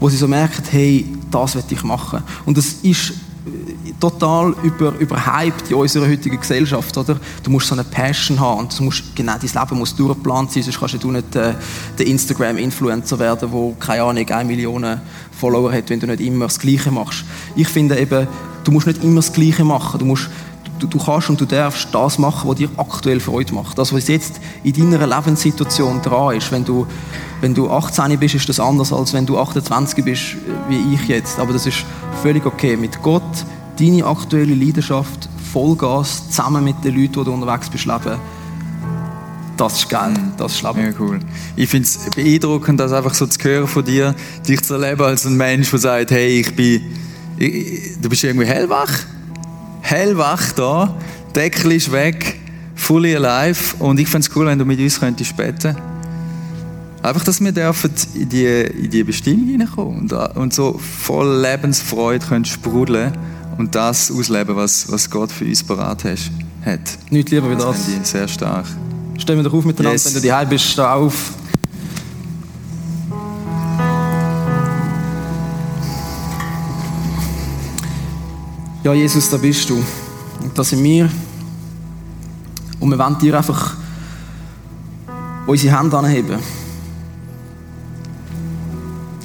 wo sie so merken, hey, das will ich machen. Und das ist, total über, überhyped in unserer heutigen Gesellschaft, oder? Du musst so eine Passion haben und du musst, genau, dein Leben muss durchgeplant sein, sonst kannst du nicht äh, der Instagram-Influencer werden, der, keine Ahnung, eine Million Follower hat, wenn du nicht immer das Gleiche machst. Ich finde eben, du musst nicht immer das Gleiche machen, du musst du, du kannst und du darfst das machen, was dir aktuell Freude macht. Das, was jetzt in deiner Lebenssituation dran ist. Wenn du, wenn du 18 bist, ist das anders, als wenn du 28 bist, wie ich jetzt. Aber das ist völlig okay. Mit Gott, deine aktuelle Leidenschaft, Vollgas, zusammen mit den Leuten, die du unterwegs bist, leben. Das ist geil, das ist Leben. Ja, cool. Ich finde es beeindruckend, das einfach so zu hören von dir, dich zu erleben als ein Mensch, der sagt, hey, ich bin, du bist irgendwie hellwach hellwach da, Deckel ist weg, fully alive und ich fände es cool, wenn du mit uns könntest beten Einfach, dass wir dürfen in die, in die Bestimmung hineinkommen und, und so voll Lebensfreude können sprudeln und das ausleben, was, was Gott für uns parat hat. Nicht lieber wie das. das. Sehr stark. Stellen wir doch auf miteinander, yes. wenn du daheim bist, steh auf. Ja, Jesus, da bist du. Und da sind wir. Und wir wollen dir einfach unsere Hände anheben.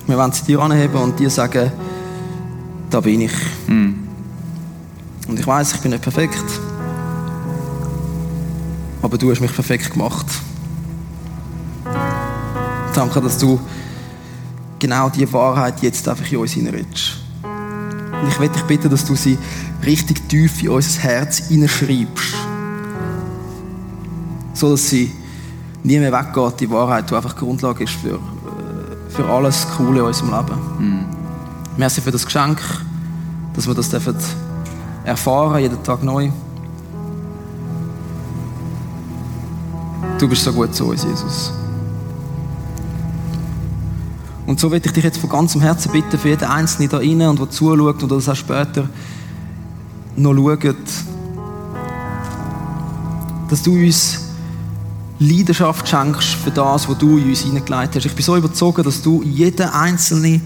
Wir wollen sie dir anheben und dir sagen, da bin ich. Mm. Und ich weiß, ich bin nicht perfekt. Aber du hast mich perfekt gemacht. Danke, dass du genau diese Wahrheit jetzt einfach in uns hineinredest. Und ich möchte dich bitten, dass du sie richtig tief in unser Herz hineinschreibst. So dass sie nie mehr weggeht, die Wahrheit, die einfach Grundlage ist für, äh, für alles Coole in unserem Leben. Mhm. Merci für das Geschenk, dass wir das dürfen erfahren, jeden Tag neu. Du bist so gut zu uns, Jesus. Und so würde ich dich jetzt von ganzem Herzen bitten, für jeden Einzelnen da rein und der zuschaut und das auch später noch schaut, dass du uns Leidenschaft schenkst für das, was du in uns hineingelegt hast. Ich bin so überzeugt, dass du jeden Einzelnen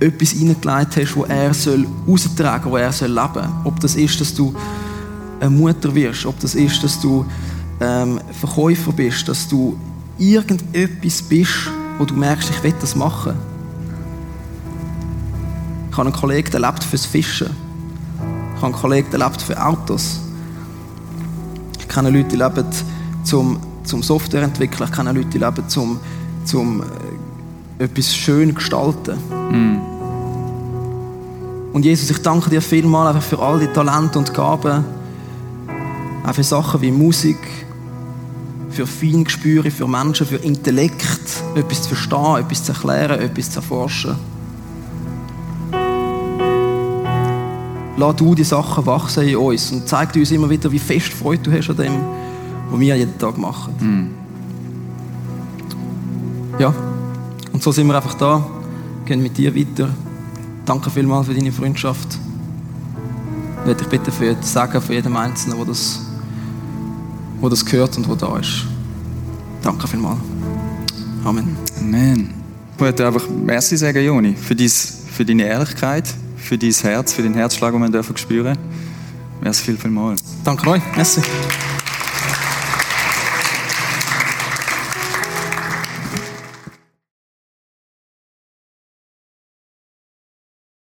etwas hineingelegt hast, wo er soll austragen, wo er soll leben. Ob das ist, dass du eine Mutter wirst, ob das ist, dass du ähm, Verkäufer bist, dass du irgendetwas bist, wo du merkst, ich will das machen. Ich habe einen Kollegen, der lebt fürs Fischen. Ich habe einen Kollegen, der lebt für Autos. Ich kenne Leute, die leben zum, zum Software entwickeln. Ich kenne Leute, die leben zum, zum äh, etwas schön gestalten. Mm. Und Jesus, ich danke dir vielmal einfach für all die Talente und Gaben. Auch für Sachen wie Musik, für Feingespüre, für Menschen, für Intellekt, etwas zu verstehen, etwas zu erklären, etwas zu erforschen. Lass du die Sachen wachsen in uns und zeig uns immer wieder, wie fest Freude du hast an dem, was wir jeden Tag machen. Mm. Ja, und so sind wir einfach da, gehen mit dir weiter. Danke vielmals für deine Freundschaft. Ich bitten für das Sagen von jedem Einzelnen, der das wo das gehört und wo da ist. Danke vielmals. Amen. Amen. Ich möchte einfach Merci sagen, Joni, für, dies, für deine Ehrlichkeit, für dein Herz, für den Herzschlag, den wir spüren dürfen. Merci viel, viel mal. Danke euch. Merci.